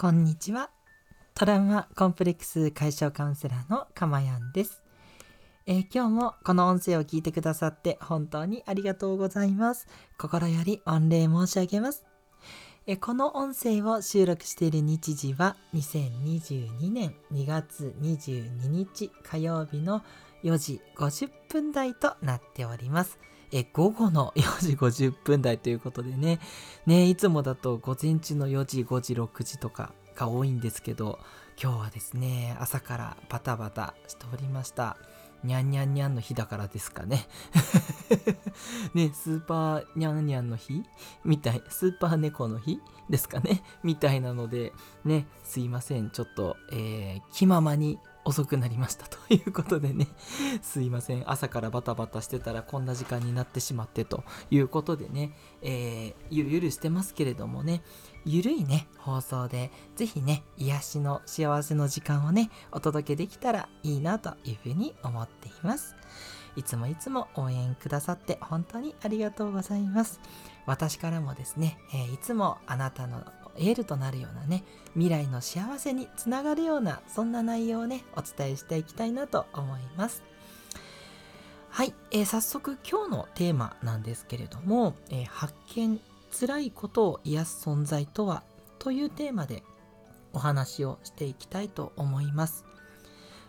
こんにちは。トラウマコンプレックス解消カウンセラーのかまやんです、えー、今日もこの音声を聞いてくださって本当にありがとうございます。心より御礼申し上げます。えー、この音声を収録している日時は2022年2月22日火曜日の4時50分台となっております。え午後の 4時50分台ということでね、ね、いつもだと午前中の4時、5時、6時とかが多いんですけど、今日はですね、朝からバタバタしておりました。にゃんにゃんにゃんの日だからですかね。ね、スーパーにゃんにゃんの日？みたい、スーパー猫の日ですかね？みたいなので、ね、すいません。ちょっと、えー、気ままに遅くなりましたということでね。すいません。朝からバタバタしてたらこんな時間になってしまってということでね、えー、ゆるゆるしてますけれどもね。ゆるいね放送で。ぜひね癒しの幸せの時間をねお届けできたらいいなというふうに思っています。いつもいつも応援くださって本当にありがとうございます。私からもですね、えー、いつもあなたのエールとなるようなね未来の幸せにつながるようなそんな内容をねお伝えしていきたいなと思います。はい、えー、早速今日のテーマなんですけれども、えー、発見辛いことを癒す存在とはというテーマでお話をしていきたいと思います。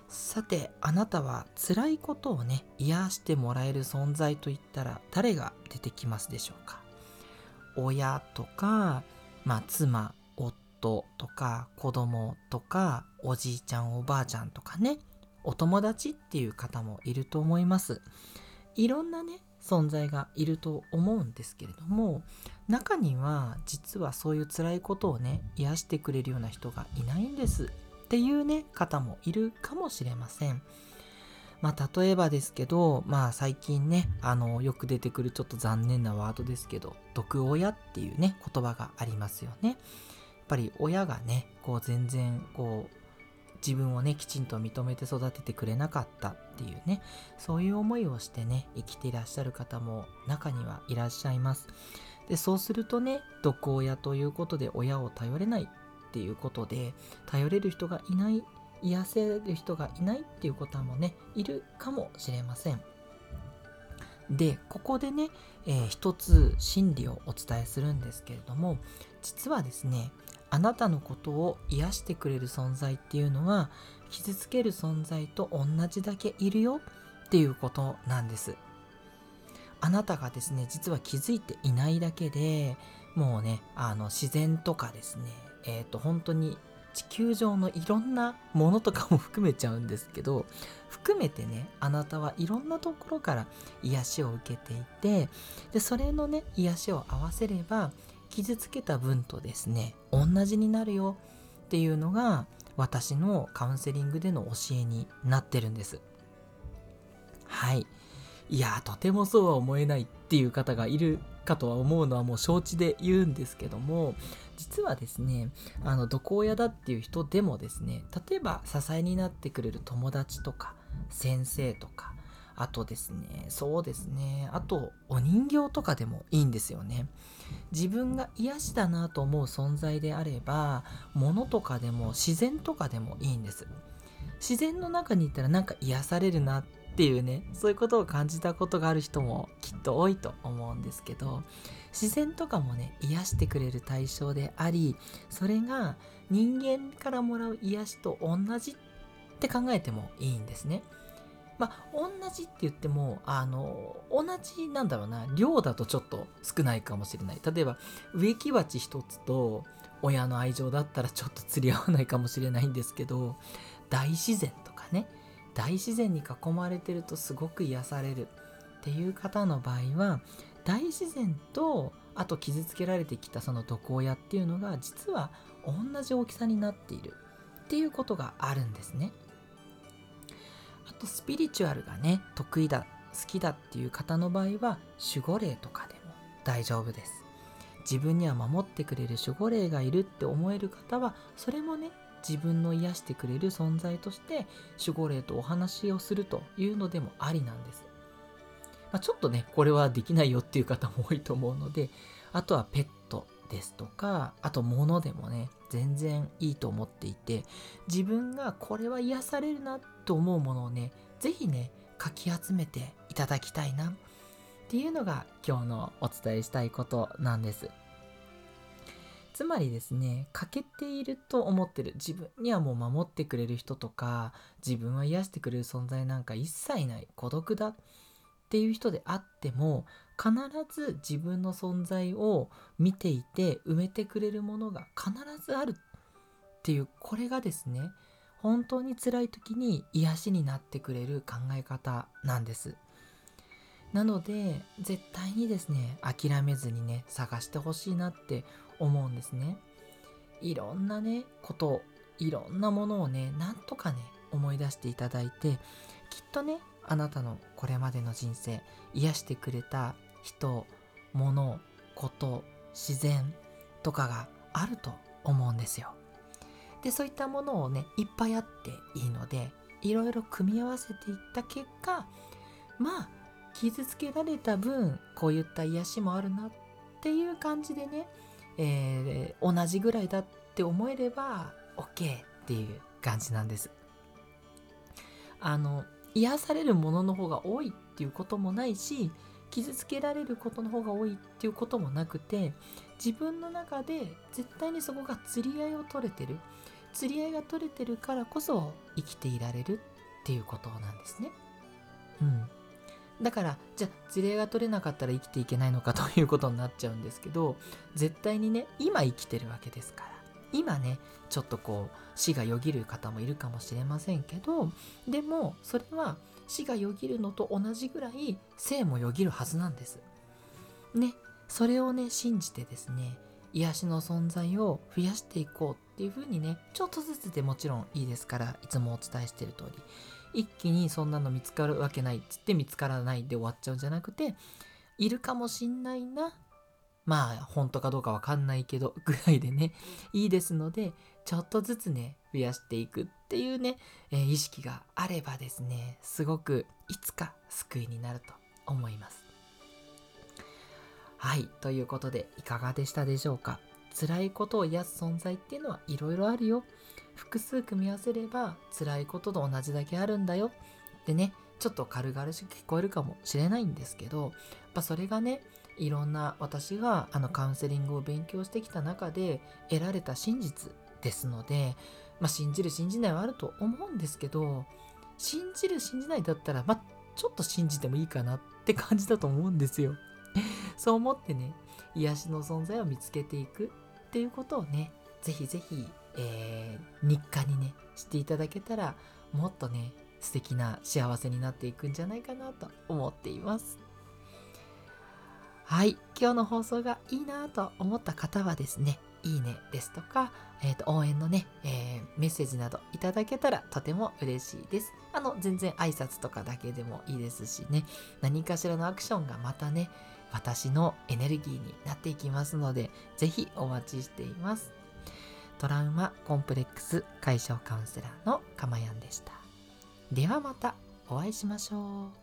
さてあなたは辛いことをね癒してもらえる存在といったら誰が出てきますでしょうか？親とかまあ、妻、夫とか子供とかおじいちゃんおばあちゃんとかねお友達っていう方もいると思います。いろんなね存在がいると思うんですけれども中には実はそういう辛いことをね癒してくれるような人がいないんですっていうね方もいるかもしれませんまあ、例えばですけど、まあ、最近ね、あの、よく出てくるちょっと残念なワードですけど、毒親っていうね、言葉がありますよね。やっぱり親がね、こう全然、こう、自分をね、きちんと認めて育ててくれなかったっていうね、そういう思いをしてね、生きていらっしゃる方も中にはいらっしゃいます。で、そうするとね、毒親ということで親を頼れないっていうことで、頼れる人がいない癒せる人がいないっていうこともねいるかもしれませんでここでね、えー、一つ真理をお伝えするんですけれども実はですねあなたのことを癒してくれる存在っていうのは傷つける存在と同じだけいるよっていうことなんです。あなたがですね実は気づいていないだけでもうねあの自然とかですねえっ、ー、と本当に地球上のいろんなものとかも含めちゃうんですけど含めてねあなたはいろんなところから癒しを受けていてでそれのね癒しを合わせれば傷つけた分とですね同じになるよっていうのが私のカウンセリングでの教えになってるんです。はい。いやとてもそうは思えないっていう方がいるかとは思うのはもう承知で言うんですけども実はですねあの毒親だっていう人でもですね例えば支えになってくれる友達とか先生とかあとですね。そうですね。あとお人形とかでもいいんですよね。自分が癒しだなと思う存在であれば物とかでも自然とかでもいいんです。自然の中にいたらなんか癒されるなっていうねそういうことを感じたことがある人もきっと多いと思うんですけど自然とかもね癒してくれる対象でありそれが人間からもらう癒しと同じって考えてもいいんですね。まあ、同じって言っても、あの、同じなんだろうな、量だとちょっと少ないかもしれない。例えば、植木鉢一つと親の愛情だったらちょっと釣り合わないかもしれないんですけど、大自然とかね、大自然に囲まれてるとすごく癒されるっていう方の場合は、大自然とあと傷つけられてきたその毒親っていうのが実は同じ大きさになっているっていうことがあるんですね。とスピリチュアルがね得意だ好きだっていう方の場合は守護霊とかでも大丈夫です。自分には守ってくれる守護霊がいるって思える方はそれもね自分の癒してくれる存在として守護霊とお話をするというのでもありなんです。まあ、ちょっとね、これはできないよっていう方も多いと思うので、あとはペットですとかあと物でもね全然いいと思っていて自分がこれは癒されるなと思うものをね是非ねかき集めていただきたいなっていうのが今日のお伝えしたいことなんです。つまりですね欠けていると思ってる自分にはもう守ってくれる人とか自分は癒してくれる存在なんか一切ない孤独だっていう人であっても必ず自分の存在を見ていて埋めてくれるものが必ずあるっていうこれがですね本当に辛い時に癒しになってくれる考え方なんです。なので絶対にですね諦めずにね探してほしいなって思うんですね。いろんなねこといろんなものをねなんとかね思い出していただいてきっとねあなたのこれまでの人生癒してくれた人物こと自然とかがあると思うんですよ。でそういったものをねいっぱいあっていいのでいろいろ組み合わせていった結果まあ傷つけられた分こういった癒しもあるなっていう感じでね、えー、同じぐらいだって思えれば OK っていう感じなんです。あの癒されるものの方が多いっていうこともないし傷つけられることの方が多いっていうこともなくて自分の中で絶対にそこが釣り合いを取れてる釣り合いが取れてるからこそ生きていられるっていうことなんですね。うん。だからじゃあ釣り合いが取れなかったら生きていけないのかということになっちゃうんですけど絶対にね今生きてるわけですから今ねちょっとこう死がよぎる方もいるかもしれませんけどでもそれは死がよぎるのと同じぐらい生もよぎるはずなんです。ね、それをね信じてですね癒しの存在を増やしていこうっていう風にねちょっとずつでもちろんいいですからいつもお伝えしてる通り一気にそんなの見つかるわけないっつって見つからないで終わっちゃうんじゃなくているかもしんないなまあ本当かどうかわかんないけど ぐらいでねいいですのでちょっとずつね増やしていくっていうね、えー、意識があればですねすごくいつか救いになると思います。はいということでいかがでしたでしょうか？辛いことを癒す存在っていうのはいろいろあるよ。複数組み合わせれば辛いことと同じだけあるんだよ。ってねちょっと軽々しく聞こえるかもしれないんですけどやっぱそれがねいろんな私があのカウンセリングを勉強してきた中で得られた真実ですので、まあ、信じる信じないはあると思うんですけど信じる信じないだったら、まあ、ちょっと信じてもいいかなって感じだと思うんですよ。そう思ってね癒しの存在を見つけていくっていうことをねぜひぜひ、えー、日課にねしていただけたらもっとね素敵な幸せになっていくんじゃないかなと思っています。はい、今日の放送がいいなと思った方はですね、いいねですとか、えー、と応援のね、えー、メッセージなどいただけたらとても嬉しいです。あの、全然挨拶とかだけでもいいですしね、何かしらのアクションがまたね、私のエネルギーになっていきますので、ぜひお待ちしています。トラウマコンプレックス解消カウンセラーのかまやんでした。ではまたお会いしましょう。